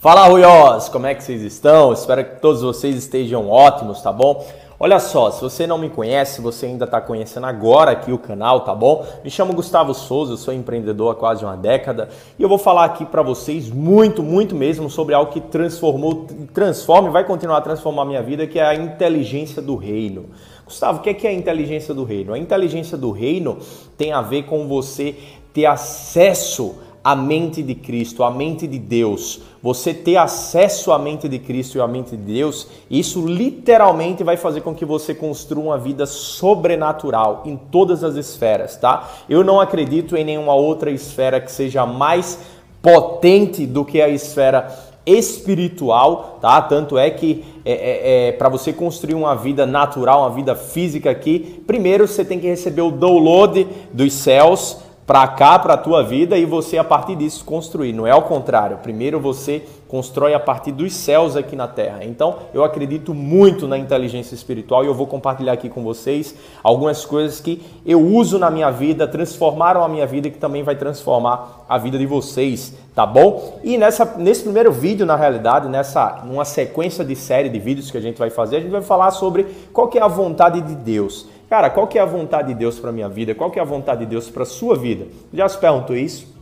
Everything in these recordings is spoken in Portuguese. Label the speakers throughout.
Speaker 1: Fala Ruiós, como é que vocês estão? Espero que todos vocês estejam ótimos, tá bom? Olha só, se você não me conhece, você ainda está conhecendo agora aqui o canal, tá bom? Me chamo Gustavo Souza, eu sou empreendedor há quase uma década e eu vou falar aqui para vocês muito, muito mesmo sobre algo que transformou, transforma e vai continuar a transformar a minha vida, que é a inteligência do reino. Gustavo, o que é, é a inteligência do reino? A inteligência do reino tem a ver com você ter acesso a mente de Cristo, a mente de Deus, você ter acesso à mente de Cristo e à mente de Deus, isso literalmente vai fazer com que você construa uma vida sobrenatural em todas as esferas, tá? Eu não acredito em nenhuma outra esfera que seja mais potente do que a esfera espiritual, tá? Tanto é que é, é, é para você construir uma vida natural, uma vida física aqui, primeiro você tem que receber o download dos céus para cá, para a tua vida e você a partir disso construir. Não é ao contrário. Primeiro você constrói a partir dos céus aqui na terra. Então, eu acredito muito na inteligência espiritual e eu vou compartilhar aqui com vocês algumas coisas que eu uso na minha vida, transformaram a minha vida e que também vai transformar a vida de vocês, tá bom? E nessa, nesse primeiro vídeo, na realidade, nessa numa sequência de série de vídeos que a gente vai fazer, a gente vai falar sobre qual que é a vontade de Deus. Cara, qual que é a vontade de Deus para minha vida? Qual que é a vontade de Deus para sua vida? Já se perguntou isso?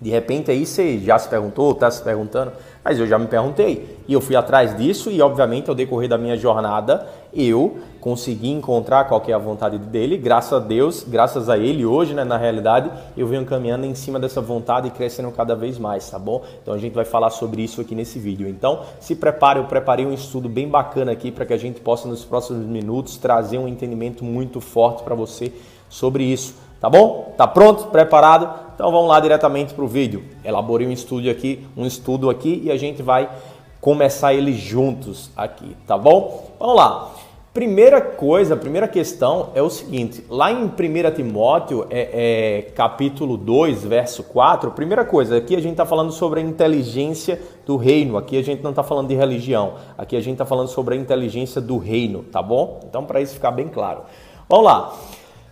Speaker 1: De repente aí você já se perguntou, está se perguntando, mas eu já me perguntei. E eu fui atrás disso e, obviamente, ao decorrer da minha jornada, eu consegui encontrar qual é a vontade dele. Graças a Deus, graças a ele, hoje, né, na realidade, eu venho caminhando em cima dessa vontade e crescendo cada vez mais, tá bom? Então a gente vai falar sobre isso aqui nesse vídeo. Então, se prepare, eu preparei um estudo bem bacana aqui para que a gente possa, nos próximos minutos, trazer um entendimento muito forte para você sobre isso. Tá bom? Tá pronto? Preparado? Então vamos lá diretamente para o vídeo. Elaborei um estudo aqui, um estudo aqui e a gente vai começar ele juntos aqui, tá bom? Vamos lá. Primeira coisa, primeira questão é o seguinte: lá em 1 Timóteo, é, é, capítulo 2, verso 4, primeira coisa, aqui a gente está falando sobre a inteligência do reino, aqui a gente não está falando de religião, aqui a gente está falando sobre a inteligência do reino, tá bom? Então, para isso ficar bem claro. Vamos lá.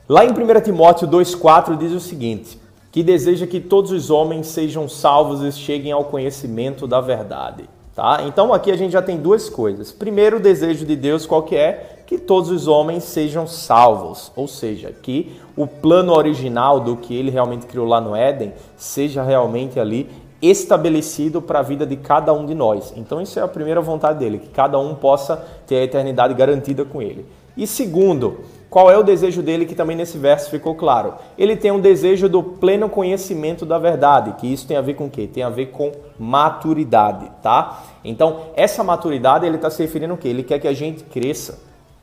Speaker 1: Lá em 1 Timóteo 2,4 diz o seguinte: que deseja que todos os homens sejam salvos e cheguem ao conhecimento da verdade. Tá? Então aqui a gente já tem duas coisas. Primeiro, o desejo de Deus qual que é? Que todos os homens sejam salvos, ou seja, que o plano original do que ele realmente criou lá no Éden seja realmente ali estabelecido para a vida de cada um de nós. Então isso é a primeira vontade dele, que cada um possa ter a eternidade garantida com ele. E segundo, qual é o desejo dele, que também nesse verso ficou claro? Ele tem um desejo do pleno conhecimento da verdade, que isso tem a ver com o quê? Tem a ver com maturidade, tá? Então, essa maturidade ele está se referindo ao quê? Ele quer que a gente cresça.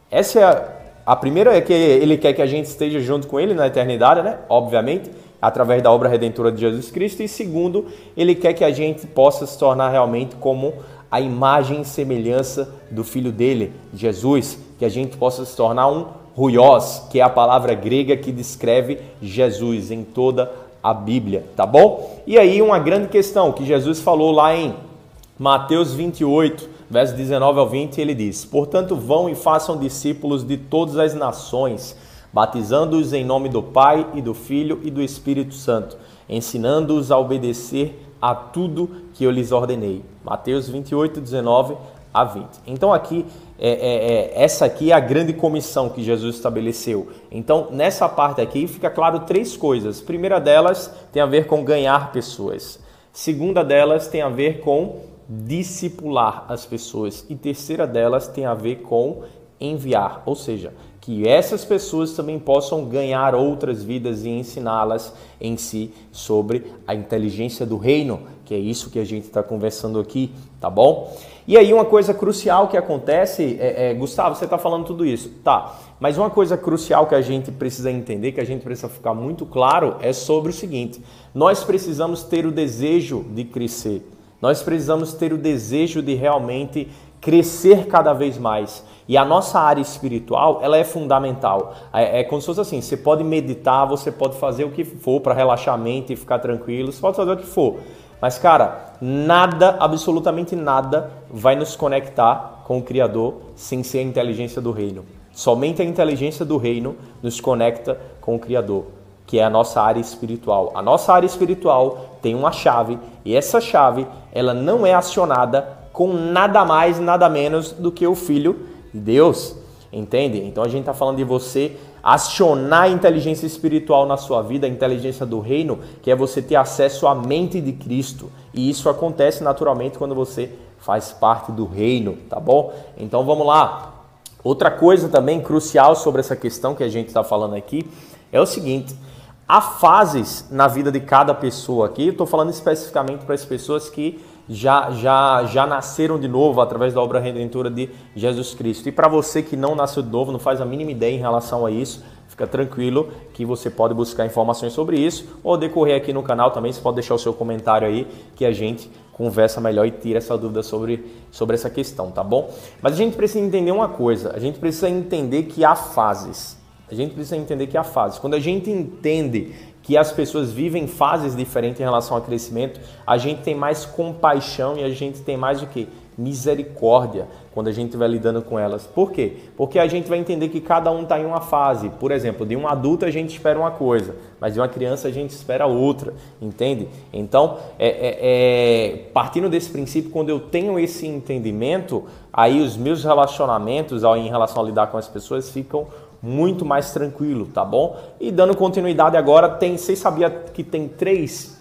Speaker 1: Essa é a, a primeira é que ele quer que a gente esteja junto com ele na eternidade, né? Obviamente, através da obra redentora de Jesus Cristo. E segundo, ele quer que a gente possa se tornar realmente como a imagem e semelhança do filho dele, Jesus, que a gente possa se tornar um ruios, que é a palavra grega que descreve Jesus em toda a Bíblia, tá bom? E aí uma grande questão que Jesus falou lá em Mateus 28, versos 19 ao 20, ele diz: "Portanto, vão e façam discípulos de todas as nações, batizando-os em nome do Pai e do Filho e do Espírito Santo, ensinando-os a obedecer a tudo que eu lhes ordenei." Mateus 28, 19 a 20. Então aqui é, é, é, essa aqui é a grande comissão que Jesus estabeleceu. Então nessa parte aqui fica claro três coisas. primeira delas tem a ver com ganhar pessoas. Segunda delas tem a ver com discipular as pessoas e terceira delas tem a ver com enviar, ou seja, que essas pessoas também possam ganhar outras vidas e ensiná-las em si sobre a inteligência do reino, que é isso que a gente está conversando aqui, tá bom? E aí uma coisa crucial que acontece, é, é Gustavo, você está falando tudo isso, tá? Mas uma coisa crucial que a gente precisa entender, que a gente precisa ficar muito claro, é sobre o seguinte: nós precisamos ter o desejo de crescer. Nós precisamos ter o desejo de realmente crescer cada vez mais. E a nossa área espiritual, ela é fundamental. É, é como se fosse assim, você pode meditar, você pode fazer o que for para relaxar a mente e ficar tranquilo, você pode fazer o que for. Mas, cara, nada, absolutamente nada, vai nos conectar com o Criador sem ser a inteligência do reino. Somente a inteligência do reino nos conecta com o Criador. que é a nossa área espiritual. A nossa área espiritual tem uma chave e essa chave ela não é acionada com nada mais, nada menos do que o Filho de Deus. Entende? Então a gente está falando de você acionar a inteligência espiritual na sua vida, a inteligência do reino, que é você ter acesso à mente de Cristo. E isso acontece naturalmente quando você faz parte do reino, tá bom? Então vamos lá. Outra coisa também crucial sobre essa questão que a gente está falando aqui é o seguinte: há fases na vida de cada pessoa aqui. Estou falando especificamente para as pessoas que já, já, já nasceram de novo através da obra redentora de Jesus Cristo. E para você que não nasceu de novo, não faz a mínima ideia em relação a isso, fica tranquilo que você pode buscar informações sobre isso ou decorrer aqui no canal também. Você pode deixar o seu comentário aí que a gente conversa melhor e tira essa dúvida sobre, sobre essa questão, tá bom? Mas a gente precisa entender uma coisa: a gente precisa entender que há fases. A gente precisa entender que há fases. Quando a gente entende que as pessoas vivem fases diferentes em relação ao crescimento, a gente tem mais compaixão e a gente tem mais o que? Misericórdia quando a gente estiver lidando com elas. Por quê? Porque a gente vai entender que cada um está em uma fase. Por exemplo, de um adulto a gente espera uma coisa, mas de uma criança a gente espera outra, entende? Então, é, é, é, partindo desse princípio, quando eu tenho esse entendimento, aí os meus relacionamentos em relação a lidar com as pessoas ficam muito mais tranquilo, tá bom? E dando continuidade agora, tem, vocês sabiam que tem três,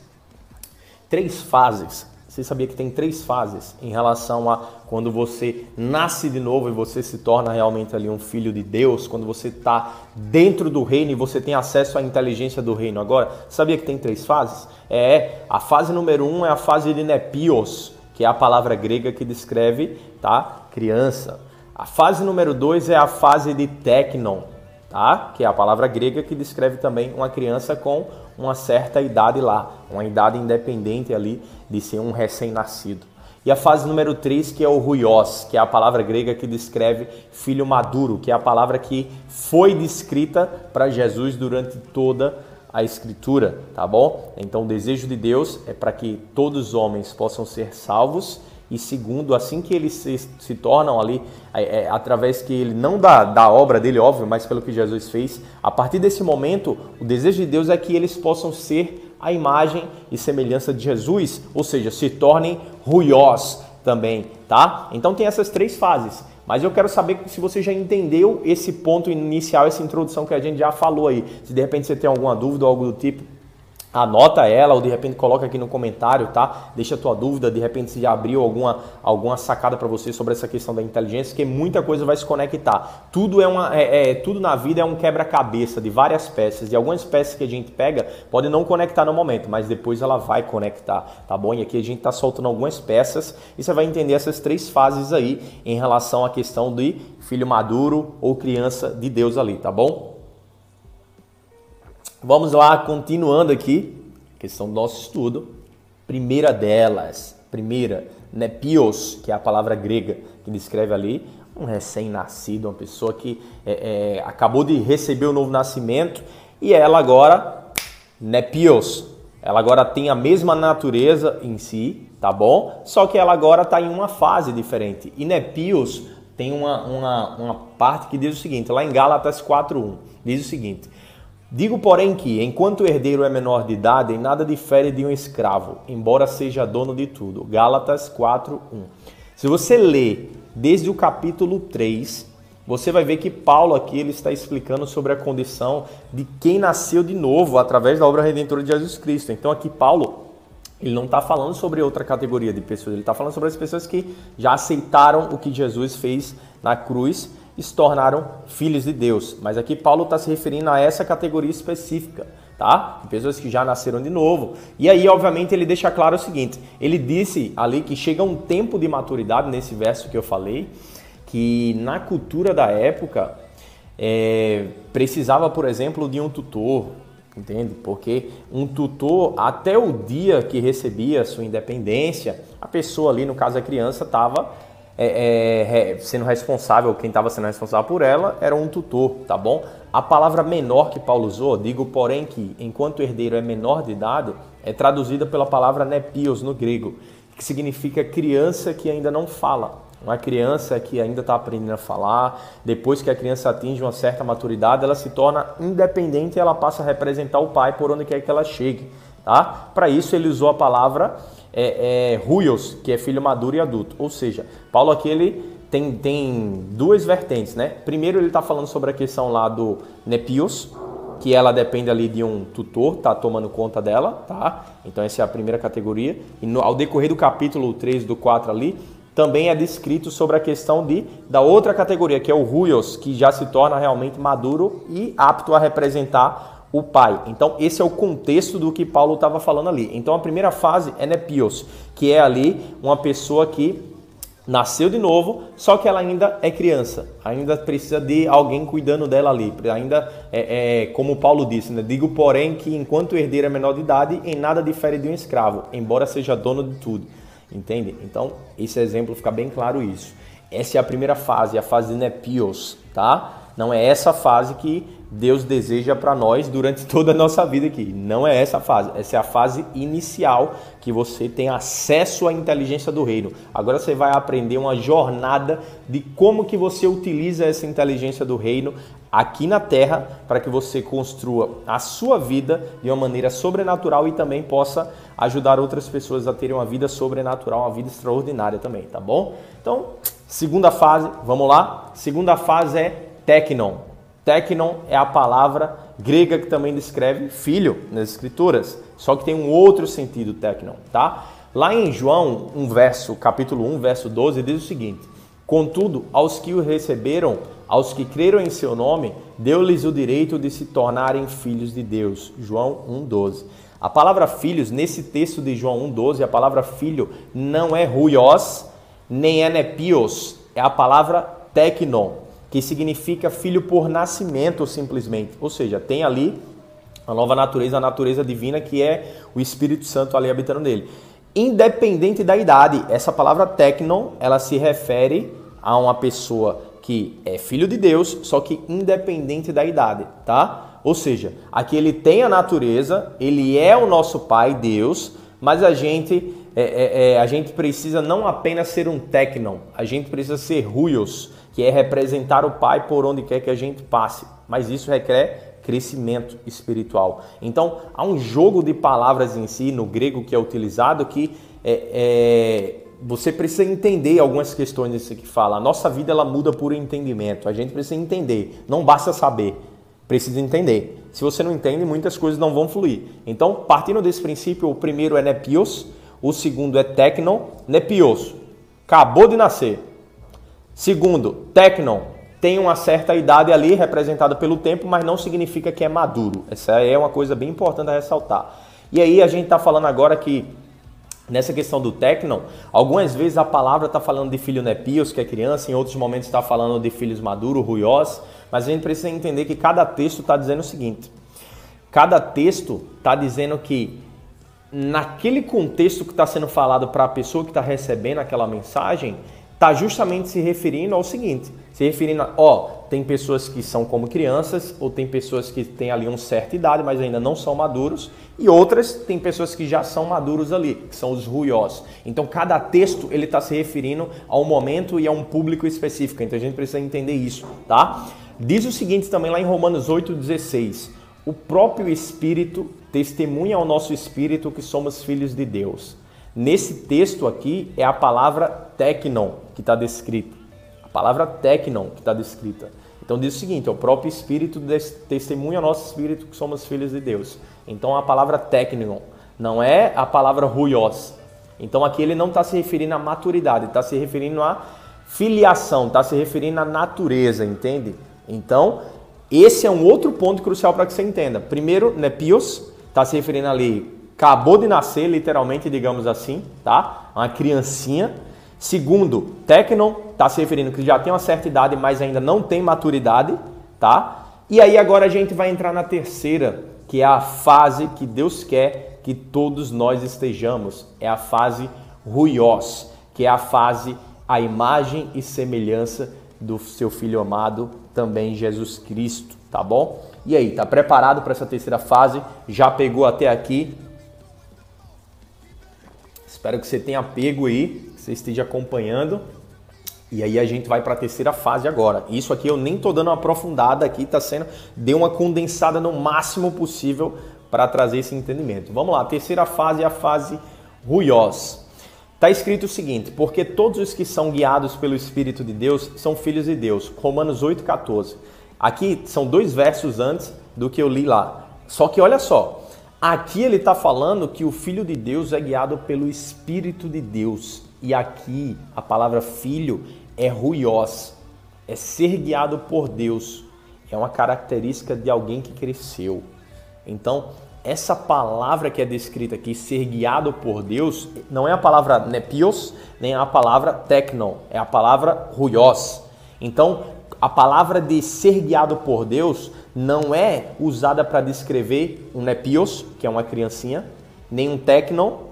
Speaker 1: três fases? Você sabia que tem três fases em relação a quando você nasce de novo e você se torna realmente ali um filho de Deus, quando você está dentro do reino e você tem acesso à inteligência do reino. Agora, sabia que tem três fases? É, a fase número um é a fase de nepios, que é a palavra grega que descreve, tá, criança. A fase número dois é a fase de technon, tá? que é a palavra grega que descreve também uma criança com uma certa idade lá, uma idade independente ali de ser um recém-nascido. E a fase número 3, que é o ruios, que é a palavra grega que descreve filho maduro, que é a palavra que foi descrita para Jesus durante toda a escritura, tá bom? Então o desejo de Deus é para que todos os homens possam ser salvos e segundo, assim que eles se, se tornam ali, é, é, através que ele, não da, da obra dele, óbvio, mas pelo que Jesus fez, a partir desse momento, o desejo de Deus é que eles possam ser a imagem e semelhança de Jesus, ou seja, se tornem ruiós também, tá? Então tem essas três fases. Mas eu quero saber se você já entendeu esse ponto inicial, essa introdução que a gente já falou aí. Se de repente você tem alguma dúvida ou algo do tipo, anota ela ou de repente coloca aqui no comentário, tá? Deixa a tua dúvida, de repente se abriu alguma, alguma sacada para você sobre essa questão da inteligência, que muita coisa vai se conectar. Tudo é uma é, é tudo na vida é um quebra-cabeça de várias peças e algumas peças que a gente pega pode não conectar no momento, mas depois ela vai conectar, tá bom? E aqui a gente tá soltando algumas peças e você vai entender essas três fases aí em relação à questão de filho maduro ou criança de Deus ali, tá bom? Vamos lá, continuando aqui, questão do nosso estudo. Primeira delas, primeira, nepios, que é a palavra grega que descreve ali, um recém-nascido, uma pessoa que é, é, acabou de receber o novo nascimento e ela agora, nepios, ela agora tem a mesma natureza em si, tá bom? Só que ela agora está em uma fase diferente. E nepios tem uma, uma, uma parte que diz o seguinte, lá em Gálatas 4.1, diz o seguinte, Digo, porém, que, enquanto o herdeiro é menor de idade, em nada difere de um escravo, embora seja dono de tudo. Gálatas 4, 1. Se você ler desde o capítulo 3, você vai ver que Paulo aqui ele está explicando sobre a condição de quem nasceu de novo através da obra redentora de Jesus Cristo. Então aqui Paulo ele não está falando sobre outra categoria de pessoas, ele está falando sobre as pessoas que já aceitaram o que Jesus fez na cruz e se tornaram filhos de Deus. Mas aqui Paulo está se referindo a essa categoria específica, tá? Pessoas que já nasceram de novo. E aí, obviamente, ele deixa claro o seguinte: ele disse ali que chega um tempo de maturidade, nesse verso que eu falei, que na cultura da época é, precisava, por exemplo, de um tutor, entende? Porque um tutor, até o dia que recebia sua independência, a pessoa ali, no caso a criança, estava é, é, sendo responsável, quem estava sendo responsável por ela era um tutor, tá bom? A palavra menor que Paulo usou, digo porém que enquanto o herdeiro é menor de idade, é traduzida pela palavra nepios no grego, que significa criança que ainda não fala. Uma criança que ainda está aprendendo a falar, depois que a criança atinge uma certa maturidade, ela se torna independente e ela passa a representar o pai por onde quer que ela chegue. Tá? Para isso ele usou a palavra é, é, ruios, que é filho maduro e adulto. Ou seja, Paulo aqui ele tem, tem duas vertentes, né? Primeiro ele está falando sobre a questão lá do nepios, que ela depende ali de um tutor, tá tomando conta dela, tá? Então essa é a primeira categoria. E no, ao decorrer do capítulo 3 do 4 ali, também é descrito sobre a questão de da outra categoria, que é o ruios, que já se torna realmente maduro e apto a representar o pai. Então esse é o contexto do que Paulo estava falando ali. Então a primeira fase é nepios, que é ali uma pessoa que nasceu de novo, só que ela ainda é criança, ainda precisa de alguém cuidando dela ali. Ainda é, é como Paulo disse, né? digo porém que enquanto é menor de idade, em nada difere de um escravo, embora seja dono de tudo. Entende? Então, esse exemplo fica bem claro isso. Essa é a primeira fase, a fase de nepios, tá? Não é essa fase que Deus deseja para nós durante toda a nossa vida aqui. Não é essa fase. Essa é a fase inicial que você tem acesso à inteligência do reino. Agora você vai aprender uma jornada de como que você utiliza essa inteligência do reino aqui na terra para que você construa a sua vida de uma maneira sobrenatural e também possa ajudar outras pessoas a terem uma vida sobrenatural, uma vida extraordinária também, tá bom? Então, segunda fase, vamos lá? Segunda fase é Teknon. Teknon é a palavra grega que também descreve filho nas escrituras, só que tem um outro sentido teknon, tá? Lá em João, um verso, capítulo 1, verso 12, diz o seguinte: Contudo, aos que o receberam, aos que creram em seu nome, deu-lhes o direito de se tornarem filhos de Deus. João 1:12. A palavra filhos nesse texto de João 1:12, a palavra filho não é ruios, nem é nepios, é a palavra teknon que significa filho por nascimento simplesmente. Ou seja, tem ali a nova natureza, a natureza divina que é o Espírito Santo ali habitando nele. Independente da idade, essa palavra technon, ela se refere a uma pessoa que é filho de Deus, só que independente da idade, tá? Ou seja, aqui ele tem a natureza, ele é o nosso pai, Deus, mas a gente, é, é, é, a gente precisa não apenas ser um technon, a gente precisa ser ruios, que é representar o Pai por onde quer que a gente passe. Mas isso requer crescimento espiritual. Então, há um jogo de palavras em si, no grego que é utilizado, que é, é, você precisa entender algumas questões desse que fala. A nossa vida ela muda por entendimento. A gente precisa entender. Não basta saber, precisa entender. Se você não entende, muitas coisas não vão fluir. Então, partindo desse princípio, o primeiro é nepios, o segundo é technon, nepios. Acabou de nascer Segundo, Tecnon tem uma certa idade ali representada pelo tempo, mas não significa que é maduro. Essa é uma coisa bem importante a ressaltar. E aí a gente está falando agora que nessa questão do Tecnon, algumas vezes a palavra está falando de filho nepios, que é criança, em outros momentos está falando de filhos maduros, ruiós, mas a gente precisa entender que cada texto está dizendo o seguinte: cada texto está dizendo que naquele contexto que está sendo falado para a pessoa que está recebendo aquela mensagem, está justamente se referindo ao seguinte: se referindo a, ó, tem pessoas que são como crianças, ou tem pessoas que têm ali uma certa idade, mas ainda não são maduros, e outras tem pessoas que já são maduros ali, que são os ruiós. Então, cada texto ele está se referindo a um momento e a um público específico. Então, a gente precisa entender isso, tá? Diz o seguinte também lá em Romanos 8,16: O próprio Espírito testemunha ao nosso espírito que somos filhos de Deus. Nesse texto aqui é a palavra teknon que está descrita. A palavra teknon que está descrita. Então diz o seguinte: o próprio Espírito testemunha nosso Espírito que somos filhos de Deus. Então a palavra teknon não é a palavra ruios. Então aqui ele não está se referindo à maturidade, está se referindo à filiação, está se referindo à natureza, entende? Então esse é um outro ponto crucial para que você entenda. Primeiro, nepios, está se referindo ali acabou de nascer, literalmente, digamos assim, tá? Uma criancinha. Segundo, Tecnon está se referindo que já tem uma certa idade, mas ainda não tem maturidade, tá? E aí agora a gente vai entrar na terceira, que é a fase que Deus quer que todos nós estejamos. É a fase ruios, que é a fase a imagem e semelhança do seu filho amado, também Jesus Cristo, tá bom? E aí, tá preparado para essa terceira fase? Já pegou até aqui? Espero que você tenha pego aí, você esteja acompanhando. E aí a gente vai para a terceira fase agora. Isso aqui eu nem tô dando uma aprofundada aqui, tá sendo deu uma condensada no máximo possível para trazer esse entendimento. Vamos lá, a terceira fase é a fase ruios. Está escrito o seguinte: porque todos os que são guiados pelo Espírito de Deus são filhos de Deus. Romanos 8,14. Aqui são dois versos antes do que eu li lá. Só que olha só, aqui ele está falando que o Filho de Deus é guiado pelo Espírito de Deus. E aqui a palavra filho é ruios, é ser guiado por Deus. É uma característica de alguém que cresceu. Então, essa palavra que é descrita aqui, ser guiado por Deus, não é a palavra nepios, nem a palavra technon, é a palavra ruios. Então, a palavra de ser guiado por Deus não é usada para descrever um nepios, que é uma criancinha, nem um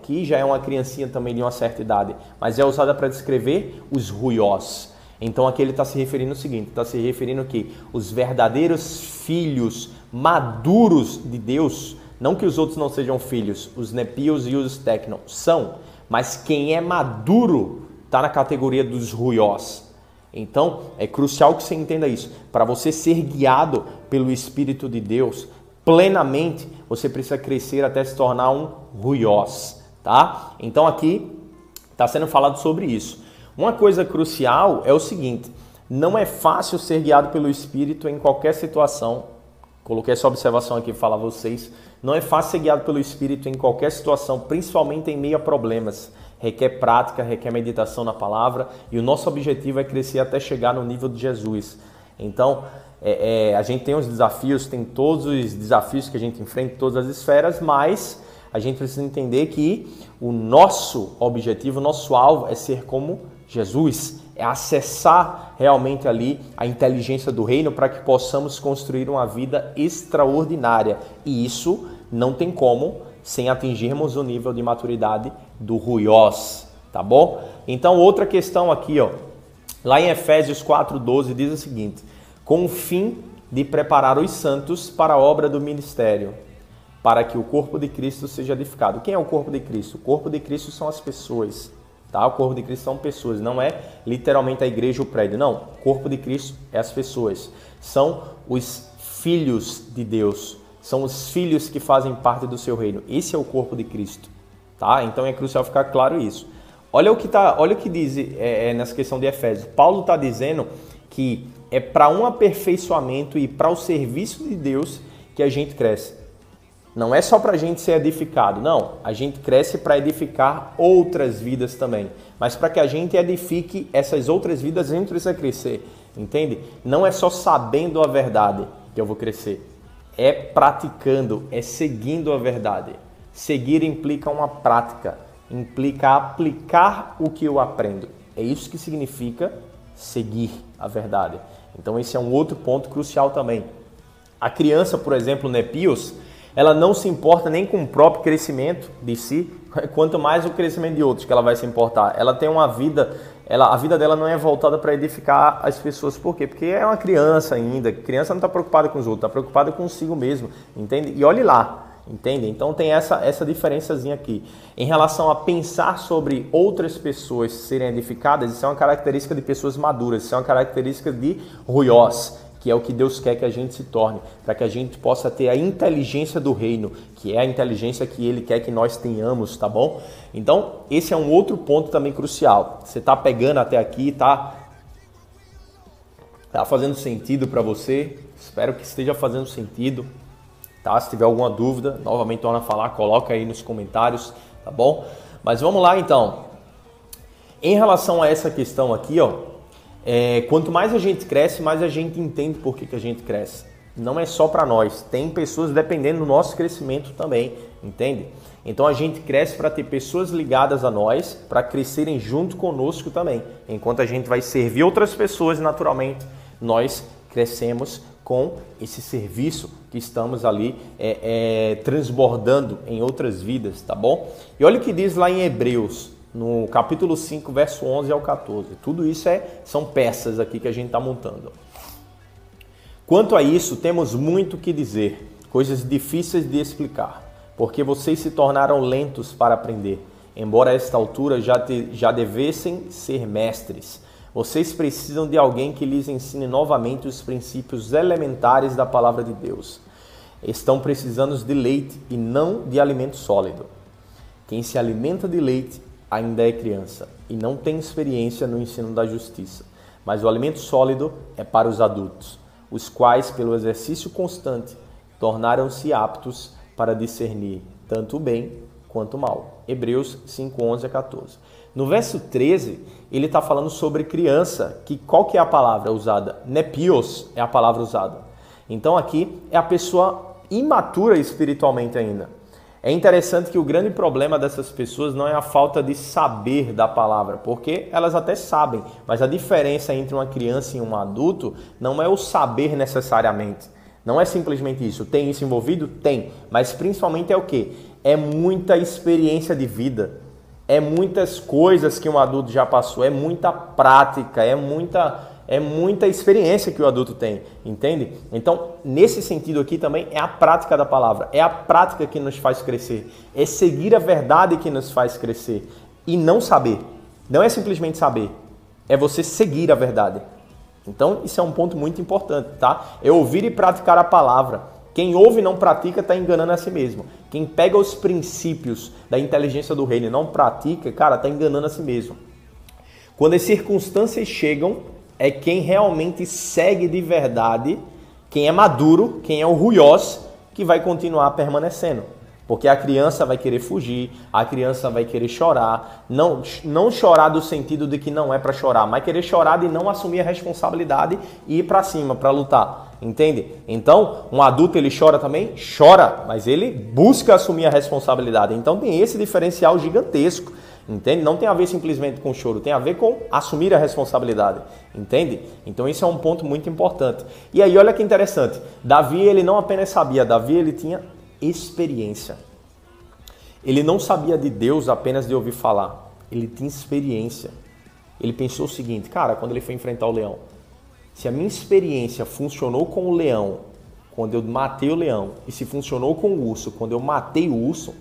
Speaker 1: que já é uma criancinha também de uma certa idade, mas é usada para descrever os ruiós. Então aqui ele está se referindo ao seguinte, está se referindo que os verdadeiros filhos maduros de Deus, não que os outros não sejam filhos, os nepios e os tecnon são, mas quem é maduro está na categoria dos ruiós. Então é crucial que você entenda isso. Para você ser guiado pelo Espírito de Deus, plenamente, você precisa crescer até se tornar um ruiós, tá? Então aqui está sendo falado sobre isso. Uma coisa crucial é o seguinte: não é fácil ser guiado pelo Espírito em qualquer situação. Coloquei essa observação aqui para falar a vocês. Não é fácil ser guiado pelo Espírito em qualquer situação, principalmente em meio a problemas. Requer prática, requer meditação na palavra e o nosso objetivo é crescer até chegar no nível de Jesus. Então, é, é, a gente tem os desafios, tem todos os desafios que a gente enfrenta todas as esferas, mas a gente precisa entender que o nosso objetivo, o nosso alvo é ser como Jesus, é acessar realmente ali a inteligência do reino para que possamos construir uma vida extraordinária. E isso não tem como sem atingirmos o nível de maturidade do ruiós, tá bom? Então, outra questão aqui, ó. Lá em Efésios 4:12 diz o seguinte: com o fim de preparar os santos para a obra do ministério, para que o corpo de Cristo seja edificado. Quem é o corpo de Cristo? O corpo de Cristo são as pessoas. Tá? O corpo de Cristo são pessoas, não é literalmente a igreja ou o prédio. Não, o corpo de Cristo é as pessoas. São os filhos de Deus. São os filhos que fazem parte do seu reino. Esse é o corpo de Cristo. Tá? Então é crucial ficar claro isso. Olha o que, tá, olha o que diz é, é nessa questão de Efésios. Paulo está dizendo que é para um aperfeiçoamento e para o serviço de Deus que a gente cresce. Não é só para a gente ser edificado, não. A gente cresce para edificar outras vidas também. Mas para que a gente edifique essas outras vidas, a gente precisa crescer, entende? Não é só sabendo a verdade que eu vou crescer. É praticando, é seguindo a verdade. Seguir implica uma prática, implica aplicar o que eu aprendo. É isso que significa seguir a verdade. Então esse é um outro ponto crucial também. A criança, por exemplo, Nepios, ela não se importa nem com o próprio crescimento de si, quanto mais o crescimento de outros que ela vai se importar. Ela tem uma vida, ela, a vida dela não é voltada para edificar as pessoas. Por quê? Porque é uma criança ainda. Criança não está preocupada com os outros, está preocupada consigo mesmo, entende? E olhe lá, entende? Então tem essa, essa diferençazinha aqui. Em relação a pensar sobre outras pessoas serem edificadas, isso é uma característica de pessoas maduras, isso é uma característica de ruiós, que é o que Deus quer que a gente se torne, para que a gente possa ter a inteligência do reino, que é a inteligência que Ele quer que nós tenhamos, tá bom? Então, esse é um outro ponto também crucial. Você está pegando até aqui, tá? Tá fazendo sentido para você? Espero que esteja fazendo sentido. Tá? Se tiver alguma dúvida, novamente torna a falar, coloca aí nos comentários, tá bom? Mas vamos lá então. Em relação a essa questão aqui, ó, é, quanto mais a gente cresce, mais a gente entende por que, que a gente cresce. Não é só para nós, tem pessoas dependendo do nosso crescimento também, entende? Então a gente cresce para ter pessoas ligadas a nós, para crescerem junto conosco também. Enquanto a gente vai servir outras pessoas, naturalmente, nós crescemos com esse serviço que estamos ali é, é, transbordando em outras vidas, tá bom? E olha o que diz lá em Hebreus, no capítulo 5, verso 11 ao 14. Tudo isso é, são peças aqui que a gente está montando. Quanto a isso, temos muito que dizer, coisas difíceis de explicar, porque vocês se tornaram lentos para aprender, embora a esta altura já, te, já devessem ser mestres. Vocês precisam de alguém que lhes ensine novamente os princípios elementares da palavra de Deus. Estão precisando de leite e não de alimento sólido. Quem se alimenta de leite ainda é criança e não tem experiência no ensino da justiça. Mas o alimento sólido é para os adultos, os quais, pelo exercício constante, tornaram-se aptos para discernir tanto o bem quanto o mal. Hebreus 5, 11 a 14. No verso 13, ele está falando sobre criança, que qual que é a palavra usada? Nepios é a palavra usada. Então aqui é a pessoa imatura espiritualmente ainda. É interessante que o grande problema dessas pessoas não é a falta de saber da palavra, porque elas até sabem, mas a diferença entre uma criança e um adulto não é o saber necessariamente. Não é simplesmente isso. Tem isso envolvido? Tem. Mas principalmente é o que? É muita experiência de vida. É muitas coisas que um adulto já passou, é muita prática, é muita é muita experiência que o adulto tem, entende? Então, nesse sentido aqui também é a prática da palavra, é a prática que nos faz crescer, é seguir a verdade que nos faz crescer e não saber. Não é simplesmente saber, é você seguir a verdade. Então, isso é um ponto muito importante, tá? É ouvir e praticar a palavra. Quem ouve e não pratica está enganando a si mesmo. Quem pega os princípios da inteligência do reino e não pratica, cara, está enganando a si mesmo. Quando as circunstâncias chegam, é quem realmente segue de verdade, quem é maduro, quem é o ruiós, que vai continuar permanecendo. Porque a criança vai querer fugir, a criança vai querer chorar, não, não chorar do sentido de que não é para chorar, mas querer chorar de não assumir a responsabilidade e ir para cima para lutar, entende? Então, um adulto ele chora também, chora, mas ele busca assumir a responsabilidade. Então tem esse diferencial gigantesco. Entende? Não tem a ver simplesmente com choro, tem a ver com assumir a responsabilidade. Entende? Então isso é um ponto muito importante. E aí olha que interessante. Davi ele não apenas sabia, Davi ele tinha experiência. Ele não sabia de Deus apenas de ouvir falar. Ele tinha experiência. Ele pensou o seguinte, cara, quando ele foi enfrentar o leão, se a minha experiência funcionou com o leão quando eu matei o leão e se funcionou com o urso quando eu matei o urso,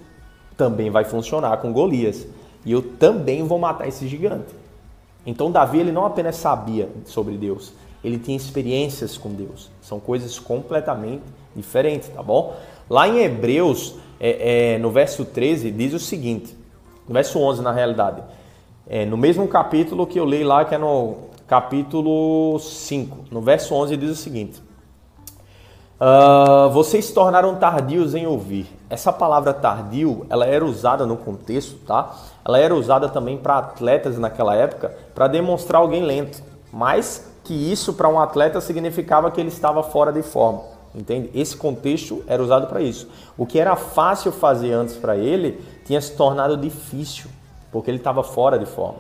Speaker 1: também vai funcionar com Golias e eu também vou matar esse gigante. Então Davi ele não apenas sabia sobre Deus, ele tinha experiências com Deus. São coisas completamente diferentes, tá bom? Lá em Hebreus, é, é, no verso 13, diz o seguinte, no verso 11 na realidade, é, no mesmo capítulo que eu li lá, que é no capítulo 5, no verso 11 diz o seguinte, Uh, vocês se tornaram tardios em ouvir. Essa palavra tardio, ela era usada no contexto, tá? Ela era usada também para atletas naquela época para demonstrar alguém lento. Mas que isso para um atleta significava que ele estava fora de forma, entende? Esse contexto era usado para isso. O que era fácil fazer antes para ele tinha se tornado difícil, porque ele estava fora de forma.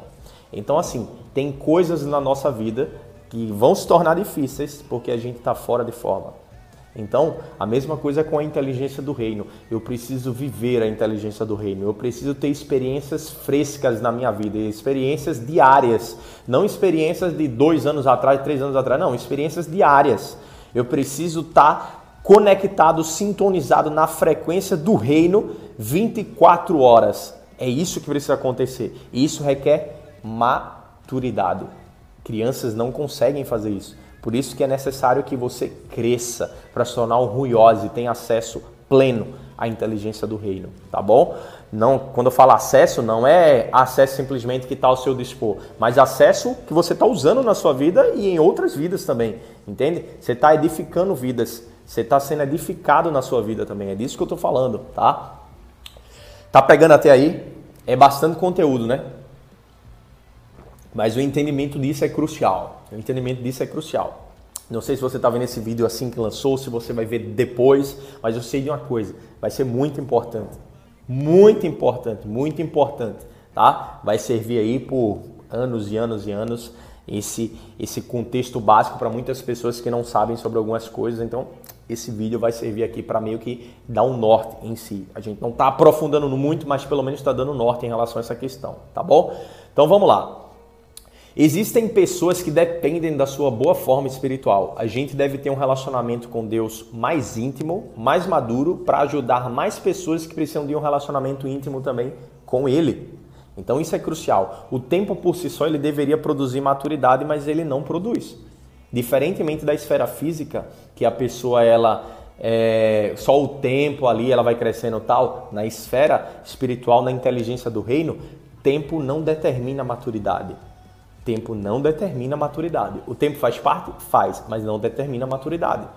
Speaker 1: Então assim, tem coisas na nossa vida que vão se tornar difíceis porque a gente está fora de forma. Então, a mesma coisa com a inteligência do reino. Eu preciso viver a inteligência do reino. Eu preciso ter experiências frescas na minha vida, experiências diárias. Não experiências de dois anos atrás, três anos atrás, não, experiências diárias. Eu preciso estar conectado, sintonizado na frequência do reino 24 horas. É isso que precisa acontecer. E isso requer maturidade. Crianças não conseguem fazer isso. Por isso que é necessário que você cresça para se tornar um ruiose e tenha acesso pleno à inteligência do reino, tá bom? Não, quando eu falo acesso, não é acesso simplesmente que está ao seu dispor, mas acesso que você está usando na sua vida e em outras vidas também, entende? Você está edificando vidas, você está sendo edificado na sua vida também, é disso que eu estou falando, tá? Tá pegando até aí? É bastante conteúdo, né? Mas o entendimento disso é crucial. O entendimento disso é crucial. Não sei se você está vendo esse vídeo assim que lançou, se você vai ver depois, mas eu sei de uma coisa, vai ser muito importante. Muito importante, muito importante, tá? Vai servir aí por anos e anos e anos esse, esse contexto básico para muitas pessoas que não sabem sobre algumas coisas. Então, esse vídeo vai servir aqui para meio que dar um norte em si. A gente não está aprofundando muito, mas pelo menos está dando norte em relação a essa questão, tá bom? Então vamos lá. Existem pessoas que dependem da sua boa forma espiritual. A gente deve ter um relacionamento com Deus mais íntimo, mais maduro, para ajudar mais pessoas que precisam de um relacionamento íntimo também com Ele. Então isso é crucial. O tempo por si só ele deveria produzir maturidade, mas ele não produz. Diferentemente da esfera física, que a pessoa ela é, só o tempo ali ela vai crescendo tal, na esfera espiritual, na inteligência do reino, tempo não determina maturidade. Tempo não determina maturidade. O tempo faz parte? Faz, mas não determina maturidade.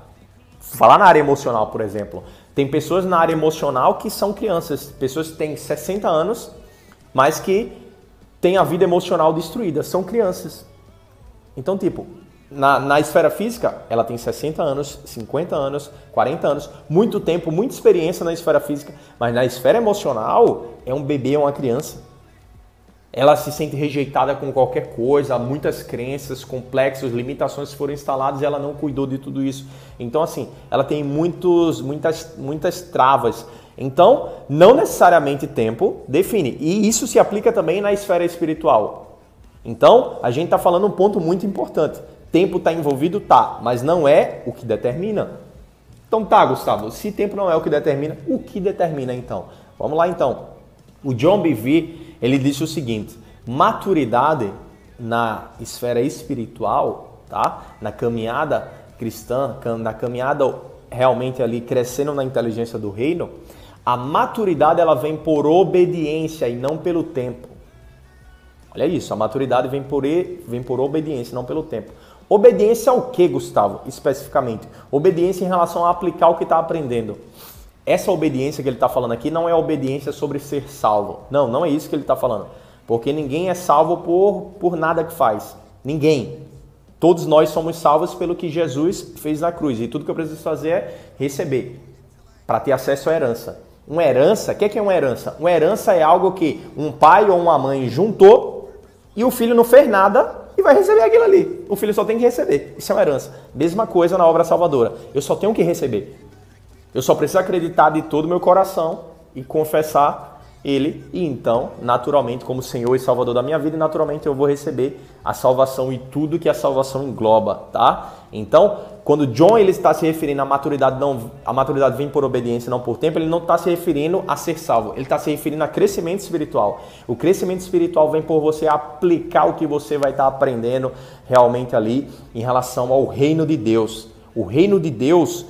Speaker 1: Falar na área emocional, por exemplo. Tem pessoas na área emocional que são crianças, pessoas que têm 60 anos, mas que têm a vida emocional destruída, são crianças. Então, tipo, na, na esfera física, ela tem 60 anos, 50 anos, 40 anos, muito tempo, muita experiência na esfera física, mas na esfera emocional, é um bebê, é uma criança ela se sente rejeitada com qualquer coisa, muitas crenças complexas, limitações foram instaladas e ela não cuidou de tudo isso. Então, assim, ela tem muitos, muitas, muitas travas. Então, não necessariamente tempo define. E isso se aplica também na esfera espiritual. Então, a gente está falando um ponto muito importante. Tempo está envolvido? Tá, mas não é o que determina. Então tá, Gustavo, se tempo não é o que determina, o que determina então? Vamos lá então. O John Bevere, ele disse o seguinte: maturidade na esfera espiritual, tá? Na caminhada cristã, na caminhada realmente ali crescendo na inteligência do reino, a maturidade ela vem por obediência e não pelo tempo. Olha isso, a maturidade vem por, vem por obediência, não pelo tempo. Obediência ao que, Gustavo? Especificamente. Obediência em relação a aplicar o que está aprendendo. Essa obediência que ele está falando aqui não é obediência sobre ser salvo. Não, não é isso que ele está falando. Porque ninguém é salvo por, por nada que faz. Ninguém. Todos nós somos salvos pelo que Jesus fez na cruz. E tudo que eu preciso fazer é receber para ter acesso à herança. Uma herança, o que é uma herança? Uma herança é algo que um pai ou uma mãe juntou e o filho não fez nada e vai receber aquilo ali. O filho só tem que receber. Isso é uma herança. Mesma coisa na obra salvadora. Eu só tenho que receber. Eu só preciso acreditar de todo o meu coração e confessar ele, e então, naturalmente, como Senhor e Salvador da minha vida, naturalmente eu vou receber a salvação e tudo que a salvação engloba, tá? Então, quando John ele está se referindo à maturidade, não, a maturidade vem por obediência, não por tempo, ele não está se referindo a ser salvo, ele está se referindo a crescimento espiritual. O crescimento espiritual vem por você aplicar o que você vai estar aprendendo realmente ali em relação ao reino de Deus. O reino de Deus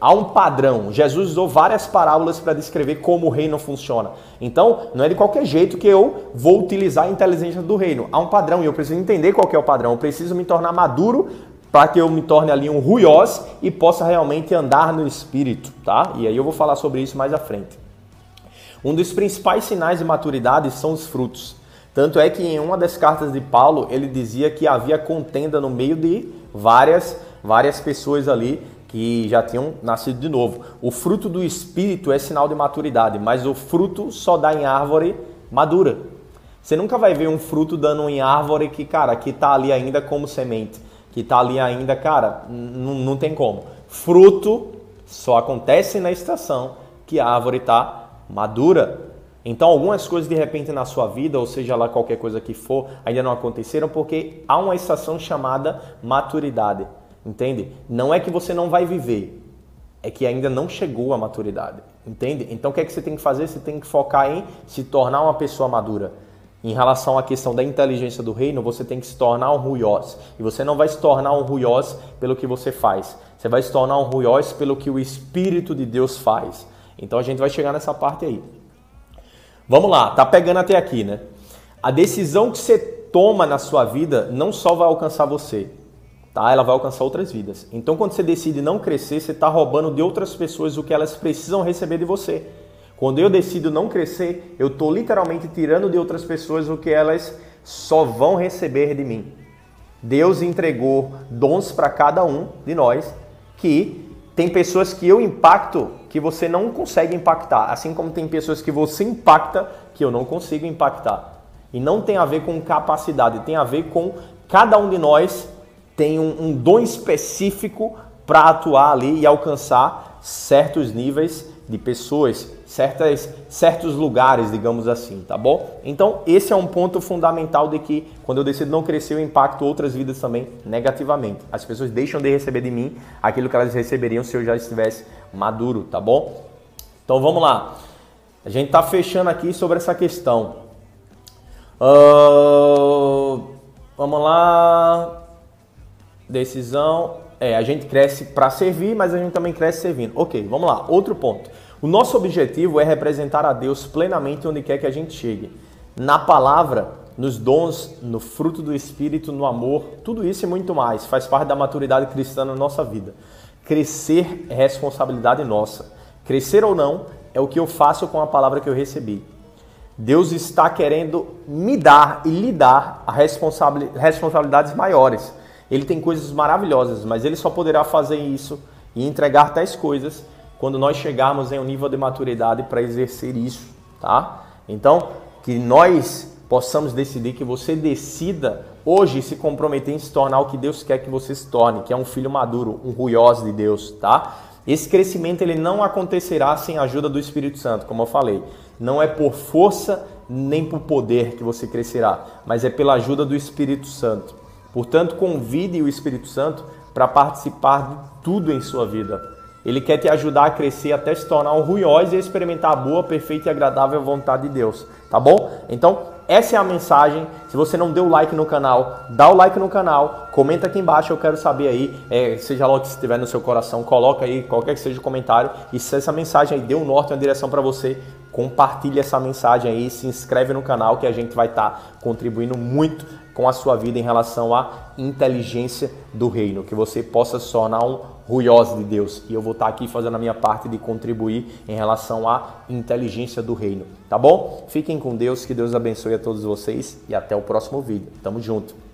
Speaker 1: há um padrão. Jesus usou várias parábolas para descrever como o reino funciona. Então, não é de qualquer jeito que eu vou utilizar a inteligência do reino. Há um padrão e eu preciso entender qual é o padrão. Eu preciso me tornar maduro para que eu me torne ali um ruiós e possa realmente andar no espírito, tá? E aí eu vou falar sobre isso mais à frente. Um dos principais sinais de maturidade são os frutos. Tanto é que em uma das cartas de Paulo, ele dizia que havia contenda no meio de várias várias pessoas ali que já tinham nascido de novo. O fruto do espírito é sinal de maturidade, mas o fruto só dá em árvore madura. Você nunca vai ver um fruto dando em árvore que, cara, que tá ali ainda como semente, que tá ali ainda, cara, não tem como. Fruto só acontece na estação que a árvore está madura. Então, algumas coisas de repente na sua vida, ou seja lá qualquer coisa que for, ainda não aconteceram porque há uma estação chamada maturidade. Entende? Não é que você não vai viver, é que ainda não chegou à maturidade. Entende? Então o que é que você tem que fazer? Você tem que focar em se tornar uma pessoa madura. Em relação à questão da inteligência do reino, você tem que se tornar um ruiós. E você não vai se tornar um ruiós pelo que você faz. Você vai se tornar um ruiós pelo que o Espírito de Deus faz. Então a gente vai chegar nessa parte aí. Vamos lá, tá pegando até aqui, né? A decisão que você toma na sua vida não só vai alcançar você, tá? Ela vai alcançar outras vidas. Então, quando você decide não crescer, você está roubando de outras pessoas o que elas precisam receber de você. Quando eu decido não crescer, eu estou literalmente tirando de outras pessoas o que elas só vão receber de mim. Deus entregou dons para cada um de nós que tem pessoas que eu impacto que você não consegue impactar, assim como tem pessoas que você impacta que eu não consigo impactar. E não tem a ver com capacidade, tem a ver com cada um de nós tem um, um dom específico para atuar ali e alcançar certos níveis de pessoas, certas, certos lugares, digamos assim, tá bom? Então, esse é um ponto fundamental de que quando eu decido não crescer, eu impacto outras vidas também negativamente. As pessoas deixam de receber de mim aquilo que elas receberiam se eu já estivesse maduro, tá bom? Então, vamos lá. A gente está fechando aqui sobre essa questão. Uh, vamos lá. Decisão. É, a gente cresce para servir, mas a gente também cresce servindo. Ok, vamos lá. Outro ponto. O nosso objetivo é representar a Deus plenamente onde quer que a gente chegue. Na palavra, nos dons, no fruto do Espírito, no amor, tudo isso e muito mais faz parte da maturidade cristã na nossa vida. Crescer é responsabilidade nossa. Crescer ou não é o que eu faço com a palavra que eu recebi. Deus está querendo me dar e lhe dar responsabilidades maiores. Ele tem coisas maravilhosas, mas ele só poderá fazer isso e entregar tais coisas quando nós chegarmos em um nível de maturidade para exercer isso, tá? Então, que nós possamos decidir que você decida hoje se comprometer em se tornar o que Deus quer que você se torne, que é um filho maduro, um ruiós de Deus, tá? Esse crescimento ele não acontecerá sem a ajuda do Espírito Santo, como eu falei. Não é por força nem por poder que você crescerá, mas é pela ajuda do Espírito Santo. Portanto, convide o Espírito Santo para participar de tudo em sua vida. Ele quer te ajudar a crescer até se tornar um ruiós e experimentar a boa, perfeita e agradável vontade de Deus, tá bom? Então, essa é a mensagem. Se você não deu like no canal, dá o like no canal, comenta aqui embaixo, eu quero saber aí, é, seja lá o que estiver no seu coração, coloca aí qualquer que seja o comentário. E se essa mensagem aí deu um norte, uma direção para você, compartilhe essa mensagem aí, se inscreve no canal que a gente vai estar tá contribuindo muito com a sua vida em relação à inteligência do reino, que você possa se tornar um ruioso de Deus. E eu vou estar aqui fazendo a minha parte de contribuir em relação à inteligência do reino, tá bom? Fiquem com Deus, que Deus abençoe a todos vocês e até o próximo vídeo. Tamo junto.